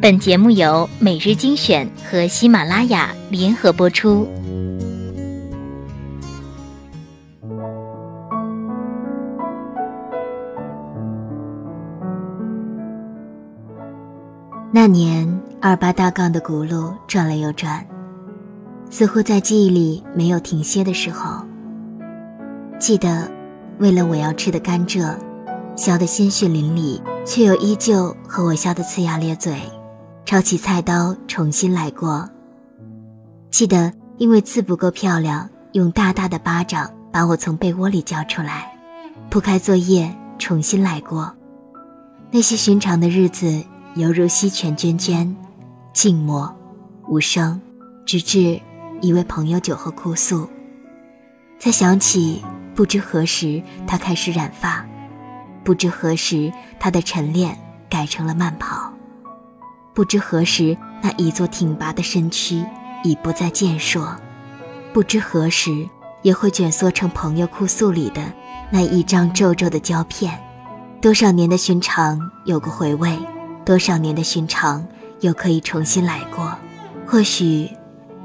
本节目由每日精选和喜马拉雅联合播出。那年，二八大杠的轱辘转了又转，似乎在记忆里没有停歇的时候。记得，为了我要吃的甘蔗，削得鲜血淋漓，却又依旧和我笑得呲牙咧嘴，抄起菜刀重新来过。记得，因为字不够漂亮，用大大的巴掌把我从被窝里叫出来，铺开作业重新来过。那些寻常的日子。犹如溪泉涓涓，静默无声，直至一位朋友酒后哭诉，才想起不知何时他开始染发，不知何时他的晨练改成了慢跑，不知何时那一座挺拔的身躯已不再健硕，不知何时也会卷缩成朋友哭诉里的那一张皱皱的胶片。多少年的寻常有个回味。多少年的寻常，又可以重新来过。或许，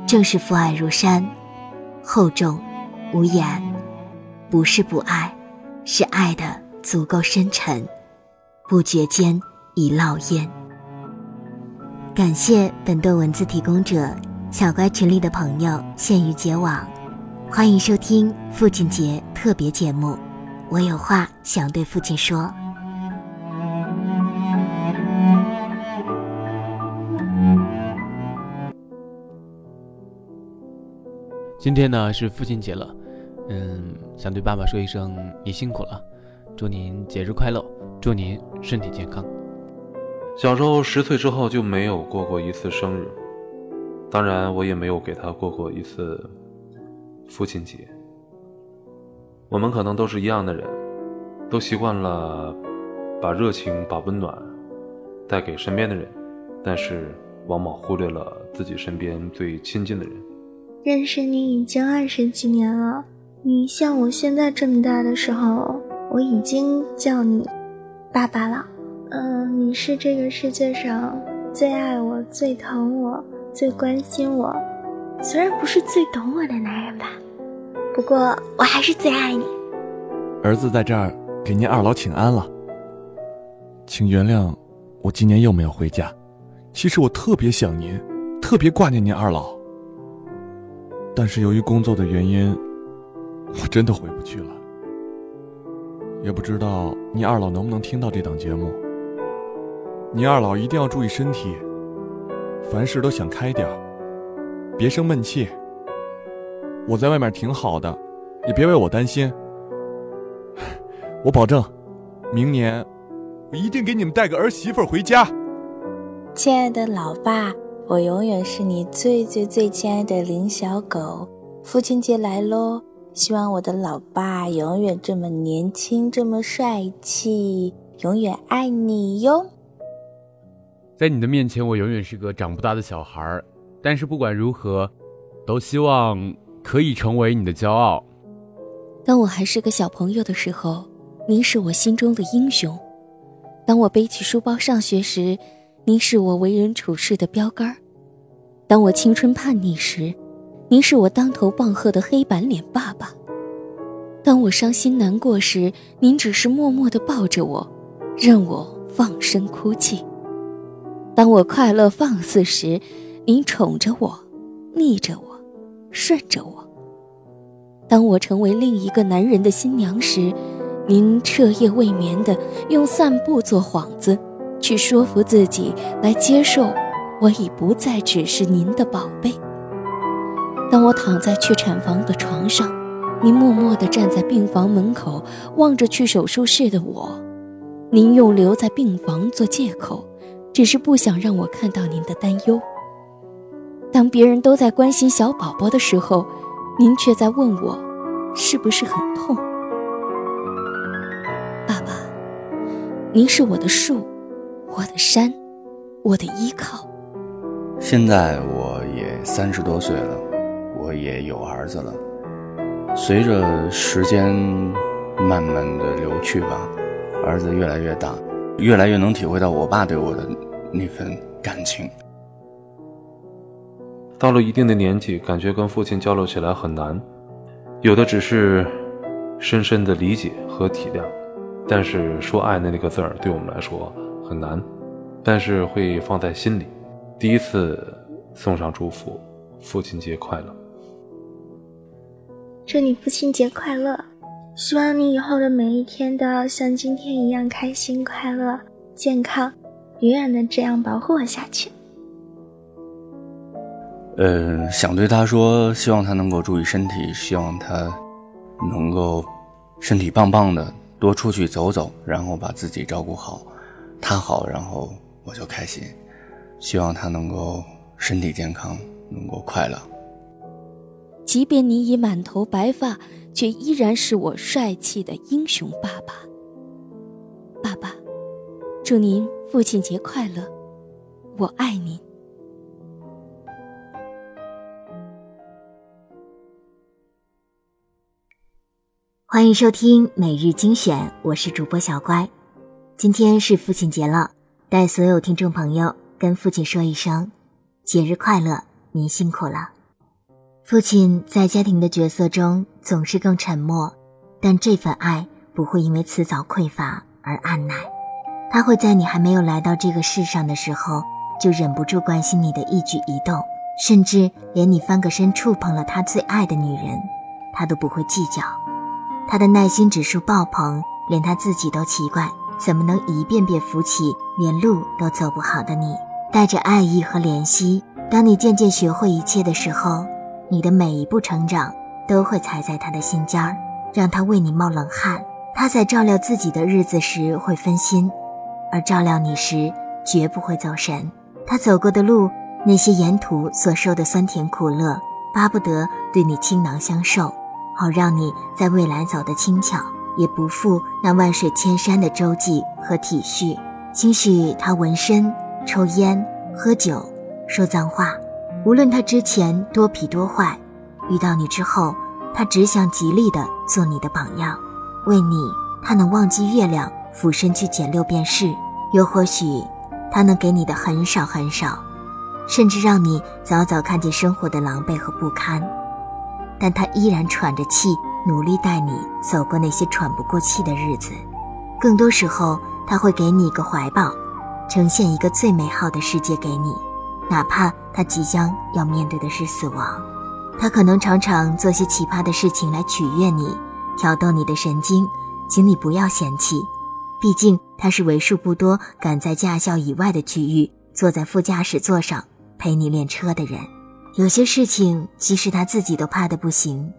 正是父爱如山，厚重无言，不是不爱，是爱的足够深沉，不觉间已烙印。感谢本段文字提供者小乖群里的朋友羡鱼结网，欢迎收听父亲节特别节目。我有话想对父亲说。今天呢是父亲节了，嗯，想对爸爸说一声你辛苦了，祝您节日快乐，祝您身体健康。小时候十岁之后就没有过过一次生日，当然我也没有给他过过一次父亲节。我们可能都是一样的人，都习惯了把热情、把温暖带给身边的人，但是往往忽略了自己身边最亲近的人。认识你已经二十几年了，你像我现在这么大的时候，我已经叫你爸爸了。嗯，你是这个世界上最爱我、最疼我、最关心我，虽然不是最懂我的男人吧，不过我还是最爱你。儿子在这儿给您二老请安了，请原谅我今年又没有回家。其实我特别想您，特别挂念您二老。但是由于工作的原因，我真的回不去了。也不知道您二老能不能听到这档节目。你二老一定要注意身体，凡事都想开点别生闷气。我在外面挺好的，也别为我担心。我保证，明年我一定给你们带个儿媳妇回家。亲爱的老爸。我永远是你最最最亲爱的林小狗。父亲节来喽，希望我的老爸永远这么年轻，这么帅气，永远爱你哟。在你的面前，我永远是个长不大的小孩儿，但是不管如何，都希望可以成为你的骄傲。当我还是个小朋友的时候，您是我心中的英雄；当我背起书包上学时，您是我为人处事的标杆当我青春叛逆时，您是我当头棒喝的黑板脸爸爸；当我伤心难过时，您只是默默地抱着我，任我放声哭泣；当我快乐放肆时，您宠着我，逆着我，顺着我；当我成为另一个男人的新娘时，您彻夜未眠的用散步做幌子。去说服自己来接受，我已不再只是您的宝贝。当我躺在去产房的床上，您默默地站在病房门口，望着去手术室的我。您用留在病房做借口，只是不想让我看到您的担忧。当别人都在关心小宝宝的时候，您却在问我，是不是很痛？爸爸，您是我的树。我的山，我的依靠。现在我也三十多岁了，我也有儿子了。随着时间慢慢的流去吧，儿子越来越大，越来越能体会到我爸对我的那份感情。到了一定的年纪，感觉跟父亲交流起来很难，有的只是深深的理解和体谅，但是说爱的那个字儿对我们来说很难，但是会放在心里。第一次送上祝福，父亲节快乐！祝你父亲节快乐！希望你以后的每一天都要像今天一样开心、快乐、健康，永远的这样保护我下去。呃，想对他说，希望他能够注意身体，希望他能够身体棒棒的，多出去走走，然后把自己照顾好，他好，然后我就开心。希望他能够身体健康，能够快乐。即便你已满头白发，却依然是我帅气的英雄爸爸。爸爸，祝您父亲节快乐，我爱您。欢迎收听每日精选，我是主播小乖。今天是父亲节了，带所有听众朋友跟父亲说一声节日快乐，您辛苦了。父亲在家庭的角色中总是更沉默，但这份爱不会因为迟早匮乏而按捺，他会在你还没有来到这个世上的时候就忍不住关心你的一举一动，甚至连你翻个身触碰了他最爱的女人，他都不会计较。他的耐心指数爆棚，连他自己都奇怪，怎么能一遍遍扶起连路都走不好的你？带着爱意和怜惜，当你渐渐学会一切的时候，你的每一步成长都会踩在他的心尖儿，让他为你冒冷汗。他在照料自己的日子时会分心，而照料你时绝不会走神。他走过的路，那些沿途所受的酸甜苦乐，巴不得对你倾囊相授。好让你在未来走得轻巧，也不负那万水千山的周济和体恤。兴许他纹身、抽烟、喝酒、说脏话，无论他之前多痞多坏，遇到你之后，他只想极力的做你的榜样。为你，他能忘记月亮，俯身去捡六便士；又或许，他能给你的很少很少，甚至让你早早看见生活的狼狈和不堪。但他依然喘着气，努力带你走过那些喘不过气的日子。更多时候，他会给你一个怀抱，呈现一个最美好的世界给你，哪怕他即将要面对的是死亡。他可能常常做些奇葩的事情来取悦你，挑逗你的神经，请你不要嫌弃。毕竟他是为数不多敢在驾校以外的区域坐在副驾驶座上陪你练车的人。有些事情，即使他自己都怕的不行，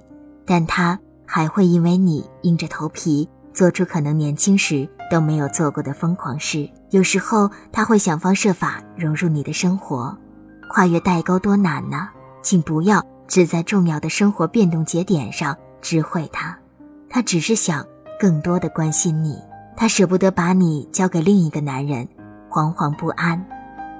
但他还会因为你硬着头皮做出可能年轻时都没有做过的疯狂事。有时候，他会想方设法融入你的生活，跨越代沟多难呢？请不要只在重要的生活变动节点上知会他，他只是想更多的关心你。他舍不得把你交给另一个男人，惶惶不安，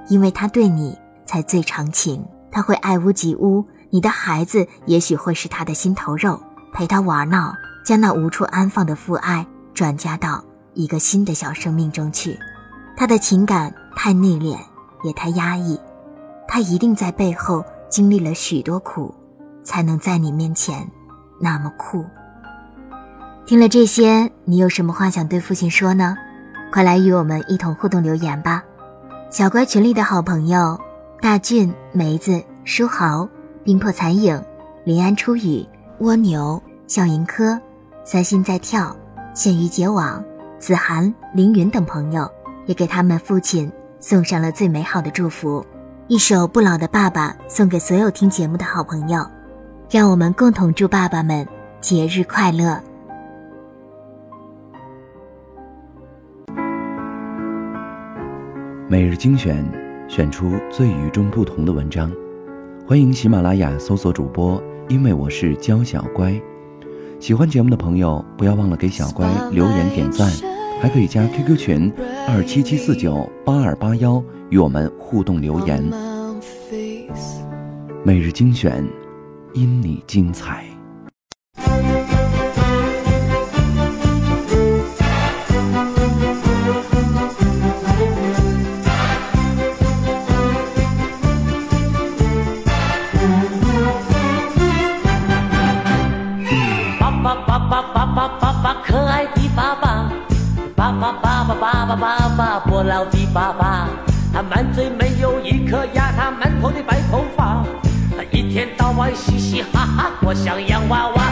因为他对你才最长情。他会爱屋及乌，你的孩子也许会是他的心头肉，陪他玩闹，将那无处安放的父爱转嫁到一个新的小生命中去。他的情感太内敛，也太压抑，他一定在背后经历了许多苦，才能在你面前那么酷。听了这些，你有什么话想对父亲说呢？快来与我们一同互动留言吧！小乖群里的好朋友。大俊、梅子、书豪、冰魄残影、林安初雨、蜗牛、笑盈科、三心在跳、线鱼结网、子涵、凌云等朋友，也给他们父亲送上了最美好的祝福。一首《不老的爸爸》送给所有听节目的好朋友，让我们共同祝爸爸们节日快乐。每日精选。选出最与众不同的文章，欢迎喜马拉雅搜索主播，因为我是娇小乖。喜欢节目的朋友，不要忘了给小乖留言点赞，还可以加 QQ 群二七七四九八二八幺与我们互动留言。每日精选，因你精彩。他满嘴没有一颗牙，他满头的白头发，他一天到晚嘻嘻哈哈，我像洋娃娃。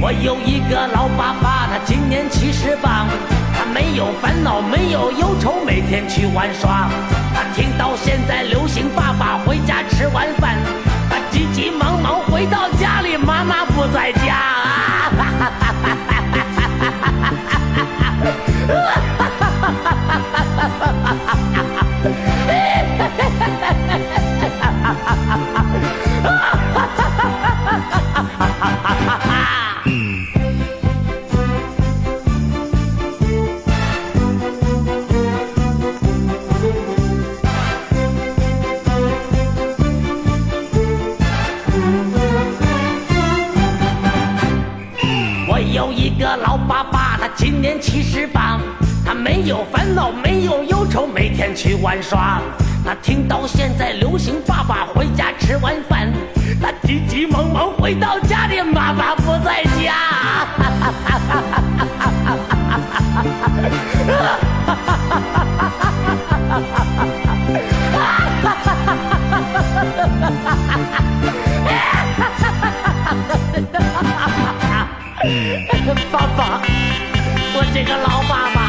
我有一个老爸爸，他今年七十八。没有烦恼，没有忧愁，每天去玩耍。他听到现在流行爸爸回家吃晚饭，他急急忙忙回到家里，妈妈不在家。年七十八，他没有烦恼，没有忧愁，每天去玩耍。他听到现在流行爸爸回家吃完饭，他急急忙忙回到家里，妈妈不在家。爸爸。这个老爸爸。